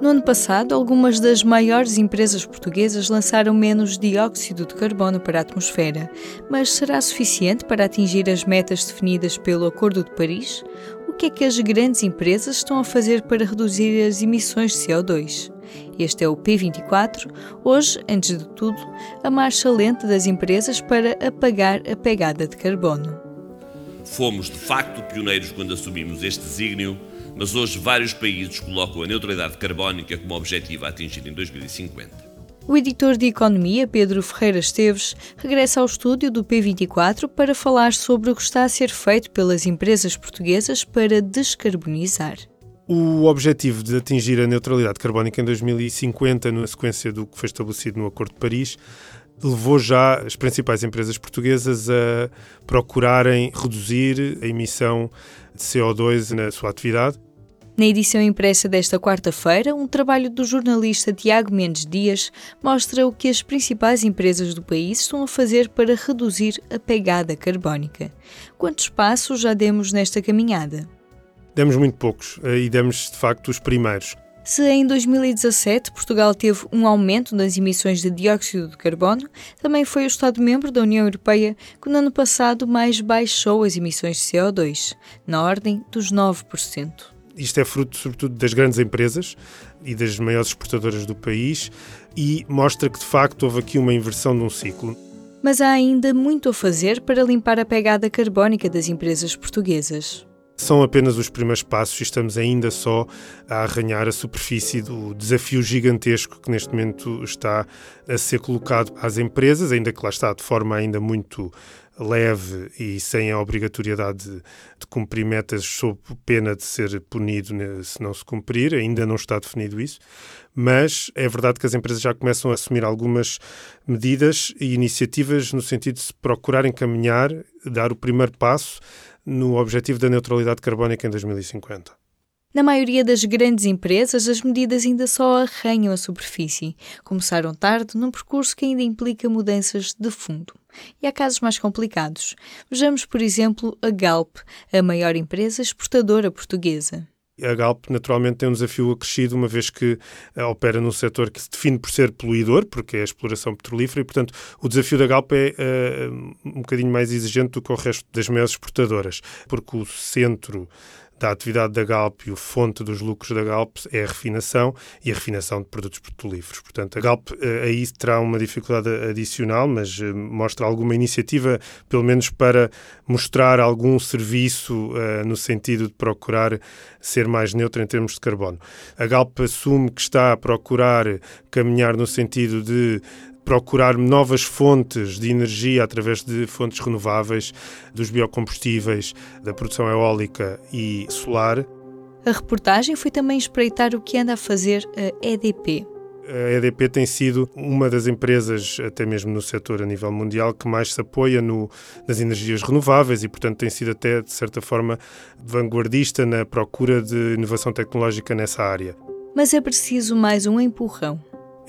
No ano passado, algumas das maiores empresas portuguesas lançaram menos dióxido de carbono para a atmosfera, mas será suficiente para atingir as metas definidas pelo Acordo de Paris? O que é que as grandes empresas estão a fazer para reduzir as emissões de CO2? Este é o P24. Hoje, antes de tudo, a marcha lenta das empresas para apagar a pegada de carbono. Fomos, de facto, pioneiros quando assumimos este desígnio mas hoje vários países colocam a neutralidade carbónica como objetivo a atingir em 2050. O editor de Economia, Pedro Ferreira Esteves, regressa ao estúdio do P24 para falar sobre o que está a ser feito pelas empresas portuguesas para descarbonizar. O objetivo de atingir a neutralidade carbónica em 2050, na sequência do que foi estabelecido no Acordo de Paris, levou já as principais empresas portuguesas a procurarem reduzir a emissão de CO2 na sua atividade na edição impressa desta quarta-feira, um trabalho do jornalista Tiago Mendes Dias mostra o que as principais empresas do país estão a fazer para reduzir a pegada carbónica. Quantos passos já demos nesta caminhada? Demos muito poucos eh, e demos de facto os primeiros. Se em 2017 Portugal teve um aumento das emissões de dióxido de carbono, também foi o Estado-membro da União Europeia que no ano passado mais baixou as emissões de CO2, na ordem dos 9% isto é fruto, sobretudo, das grandes empresas e das maiores exportadoras do país e mostra que, de facto, houve aqui uma inversão de um ciclo. Mas há ainda muito a fazer para limpar a pegada carbónica das empresas portuguesas. São apenas os primeiros passos e estamos ainda só a arranhar a superfície do desafio gigantesco que neste momento está a ser colocado às empresas, ainda que lá está de forma ainda muito leve e sem a obrigatoriedade de, de cumprir metas sob pena de ser punido se não se cumprir, ainda não está definido isso, mas é verdade que as empresas já começam a assumir algumas medidas e iniciativas no sentido de se procurar encaminhar, dar o primeiro passo no objetivo da neutralidade carbónica em 2050. Na maioria das grandes empresas, as medidas ainda só arranham a superfície. Começaram tarde num percurso que ainda implica mudanças de fundo. E há casos mais complicados. Vejamos, por exemplo, a Galp, a maior empresa exportadora portuguesa. A Galp naturalmente tem um desafio acrescido, uma vez que uh, opera num setor que se define por ser poluidor, porque é a exploração petrolífera, e portanto o desafio da Galp é uh, um bocadinho mais exigente do que o resto das maiores exportadoras, porque o centro da atividade da Galp e o fonte dos lucros da Galp é a refinação e a refinação de produtos petrolíferos. Portanto, a Galp eh, aí terá uma dificuldade adicional, mas eh, mostra alguma iniciativa, pelo menos para mostrar algum serviço uh, no sentido de procurar ser mais neutra em termos de carbono. A Galp assume que está a procurar caminhar no sentido de procurar novas fontes de energia através de fontes renováveis, dos biocombustíveis, da produção eólica e solar. A reportagem foi também espreitar o que anda a fazer a EDP. A EDP tem sido uma das empresas, até mesmo no setor a nível mundial, que mais se apoia no, nas energias renováveis e, portanto, tem sido até, de certa forma, vanguardista na procura de inovação tecnológica nessa área. Mas é preciso mais um empurrão.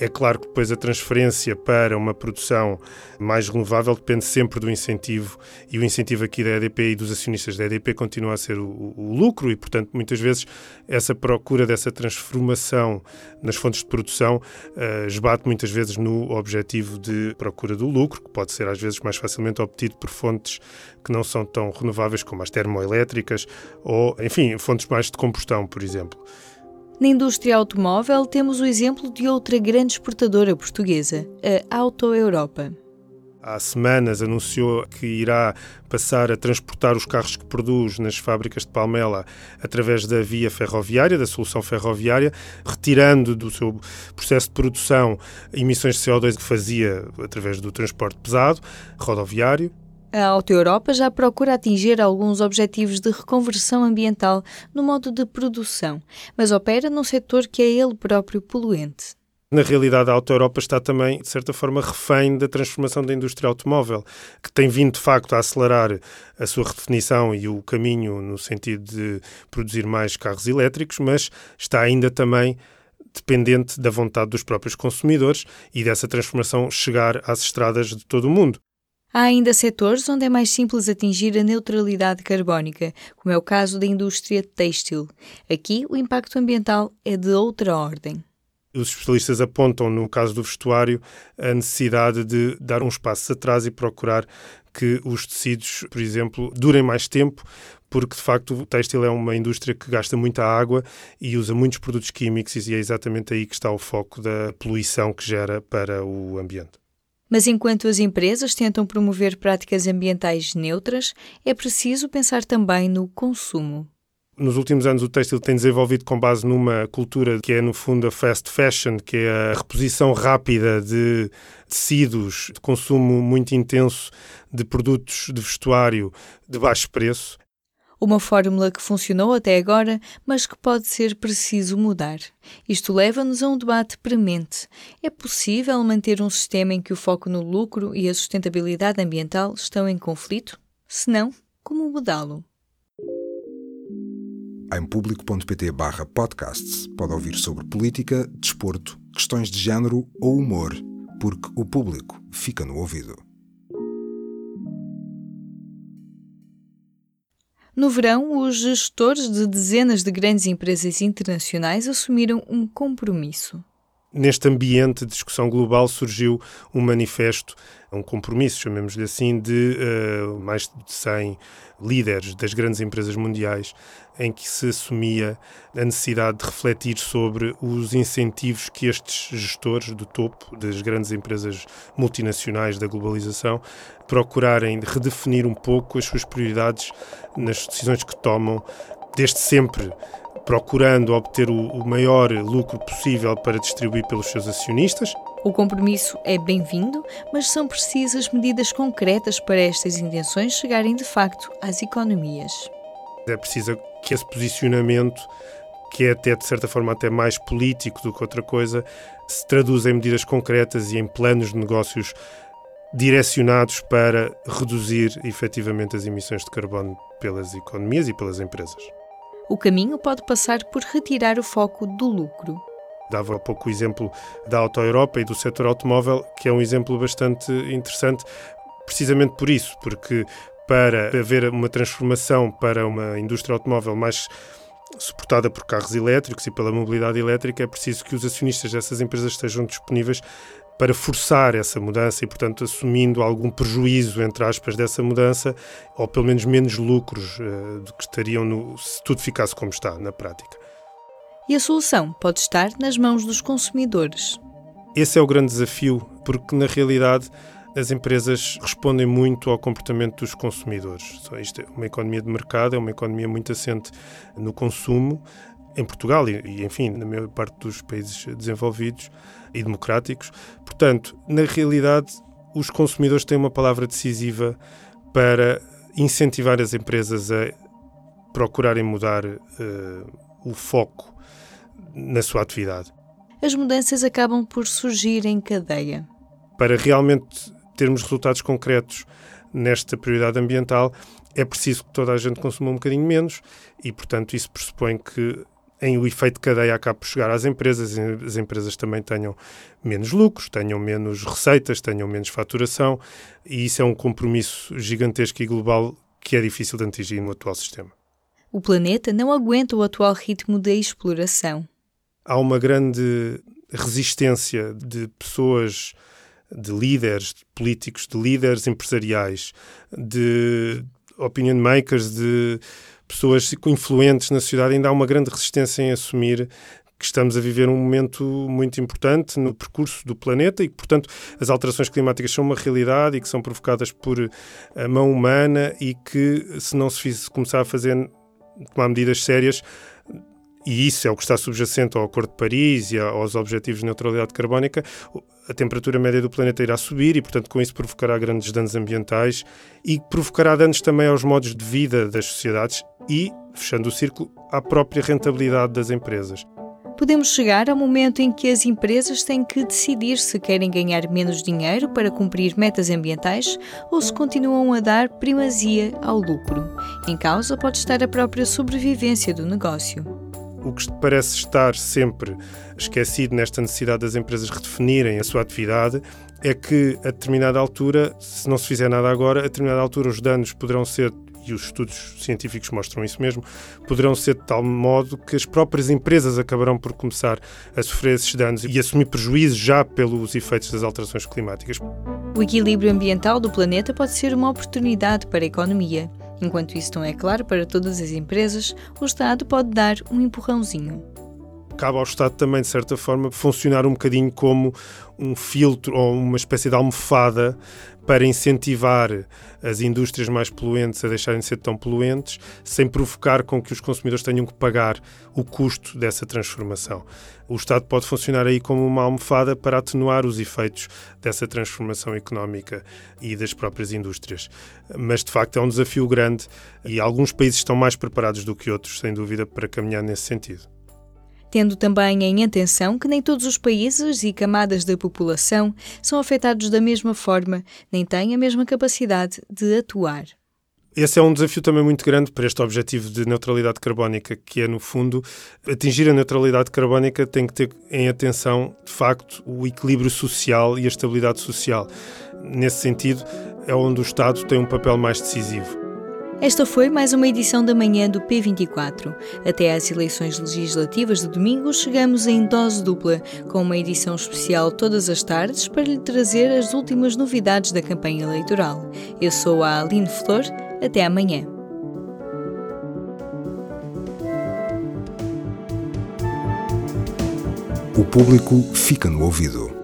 É claro que depois a transferência para uma produção mais renovável depende sempre do incentivo e o incentivo aqui da EDP e dos acionistas da EDP continua a ser o, o lucro e, portanto, muitas vezes essa procura dessa transformação nas fontes de produção uh, esbate muitas vezes no objetivo de procura do lucro, que pode ser às vezes mais facilmente obtido por fontes que não são tão renováveis como as termoelétricas ou, enfim, fontes mais de combustão, por exemplo. Na indústria automóvel, temos o exemplo de outra grande exportadora portuguesa, a Auto Europa. Há semanas anunciou que irá passar a transportar os carros que produz nas fábricas de Palmela através da via ferroviária, da solução ferroviária, retirando do seu processo de produção emissões de CO2 que fazia através do transporte pesado, rodoviário. A Auto Europa já procura atingir alguns objetivos de reconversão ambiental no modo de produção, mas opera num setor que é ele próprio poluente. Na realidade, a Auto Europa está também, de certa forma, refém da transformação da indústria automóvel, que tem vindo, de facto, a acelerar a sua redefinição e o caminho no sentido de produzir mais carros elétricos, mas está ainda também dependente da vontade dos próprios consumidores e dessa transformação chegar às estradas de todo o mundo. Há ainda setores onde é mais simples atingir a neutralidade carbónica, como é o caso da indústria têxtil. Aqui, o impacto ambiental é de outra ordem. Os especialistas apontam, no caso do vestuário, a necessidade de dar uns passos atrás e procurar que os tecidos, por exemplo, durem mais tempo, porque de facto o têxtil é uma indústria que gasta muita água e usa muitos produtos químicos e é exatamente aí que está o foco da poluição que gera para o ambiente. Mas enquanto as empresas tentam promover práticas ambientais neutras, é preciso pensar também no consumo. Nos últimos anos, o têxtil tem desenvolvido com base numa cultura que é, no fundo, a fast fashion, que é a reposição rápida de tecidos de consumo muito intenso de produtos de vestuário de baixo preço. Uma fórmula que funcionou até agora, mas que pode ser preciso mudar. Isto leva-nos a um debate premente. É possível manter um sistema em que o foco no lucro e a sustentabilidade ambiental estão em conflito? Se não, como mudá-lo? Em público.pt barra podcasts pode ouvir sobre política, desporto, questões de género ou humor, porque o público fica no ouvido. No verão, os gestores de dezenas de grandes empresas internacionais assumiram um compromisso. Neste ambiente de discussão global surgiu um manifesto, um compromisso, chamemos-lhe assim, de uh, mais de 100 líderes das grandes empresas mundiais, em que se assumia a necessidade de refletir sobre os incentivos que estes gestores do topo das grandes empresas multinacionais da globalização procurarem redefinir um pouco as suas prioridades nas decisões que tomam, desde sempre procurando obter o, maior lucro possível para distribuir pelos seus acionistas. O compromisso é bem-vindo, mas são precisas medidas concretas para estas intenções chegarem de facto às economias. É preciso que esse posicionamento, que é até de certa forma até mais político do que outra coisa, se traduza em medidas concretas e em planos de negócios direcionados para reduzir efetivamente as emissões de carbono pelas economias e pelas empresas. O caminho pode passar por retirar o foco do lucro. Dava há pouco o exemplo da Auto Europa e do setor automóvel, que é um exemplo bastante interessante, precisamente por isso, porque para haver uma transformação para uma indústria automóvel mais suportada por carros elétricos e pela mobilidade elétrica, é preciso que os acionistas dessas empresas estejam disponíveis para forçar essa mudança e, portanto, assumindo algum prejuízo, entre aspas, dessa mudança, ou pelo menos menos lucros uh, do que estariam no, se tudo ficasse como está na prática. E a solução pode estar nas mãos dos consumidores. Esse é o grande desafio, porque na realidade as empresas respondem muito ao comportamento dos consumidores. Isto é uma economia de mercado, é uma economia muito assente no consumo. Em Portugal e, enfim, na maior parte dos países desenvolvidos, e democráticos. Portanto, na realidade, os consumidores têm uma palavra decisiva para incentivar as empresas a procurarem mudar uh, o foco na sua atividade. As mudanças acabam por surgir em cadeia. Para realmente termos resultados concretos nesta prioridade ambiental, é preciso que toda a gente consuma um bocadinho menos e, portanto, isso pressupõe que em o efeito de cadeia acabe por chegar às empresas, e as empresas também tenham menos lucros, tenham menos receitas, tenham menos faturação, e isso é um compromisso gigantesco e global que é difícil de atingir no atual sistema. O planeta não aguenta o atual ritmo de exploração. Há uma grande resistência de pessoas, de líderes de políticos, de líderes empresariais, de opinion makers, de pessoas influentes na sociedade, ainda há uma grande resistência em assumir que estamos a viver um momento muito importante no percurso do planeta e que, portanto, as alterações climáticas são uma realidade e que são provocadas por a mão humana e que, se não se, fiz, começar a fazer, tomar medidas sérias, e isso é o que está subjacente ao Acordo de Paris e aos Objetivos de Neutralidade Carbónica, a temperatura média do planeta irá subir e, portanto, com isso provocará grandes danos ambientais e provocará danos também aos modos de vida das sociedades e, fechando o círculo, à própria rentabilidade das empresas. Podemos chegar ao momento em que as empresas têm que decidir se querem ganhar menos dinheiro para cumprir metas ambientais ou se continuam a dar primazia ao lucro. Em causa pode estar a própria sobrevivência do negócio. O que parece estar sempre esquecido nesta necessidade das empresas redefinirem a sua atividade é que a determinada altura, se não se fizer nada agora, a determinada altura os danos poderão ser e os estudos científicos mostram isso mesmo, poderão ser de tal modo que as próprias empresas acabarão por começar a sofrer esses danos e assumir prejuízos já pelos efeitos das alterações climáticas. O equilíbrio ambiental do planeta pode ser uma oportunidade para a economia. Enquanto isso não é claro para todas as empresas, o Estado pode dar um empurrãozinho cabe ao Estado também, de certa forma, funcionar um bocadinho como um filtro ou uma espécie de almofada para incentivar as indústrias mais poluentes a deixarem de ser tão poluentes, sem provocar com que os consumidores tenham que pagar o custo dessa transformação. O Estado pode funcionar aí como uma almofada para atenuar os efeitos dessa transformação económica e das próprias indústrias. Mas, de facto, é um desafio grande e alguns países estão mais preparados do que outros, sem dúvida, para caminhar nesse sentido tendo também em atenção que nem todos os países e camadas da população são afetados da mesma forma, nem têm a mesma capacidade de atuar. Esse é um desafio também muito grande para este objetivo de neutralidade carbónica, que é, no fundo, atingir a neutralidade carbónica tem que ter em atenção, de facto, o equilíbrio social e a estabilidade social. Nesse sentido, é onde o Estado tem um papel mais decisivo. Esta foi mais uma edição da manhã do P24. Até às eleições legislativas de domingo, chegamos em dose dupla, com uma edição especial todas as tardes para lhe trazer as últimas novidades da campanha eleitoral. Eu sou a Aline Flor. Até amanhã. O público fica no ouvido.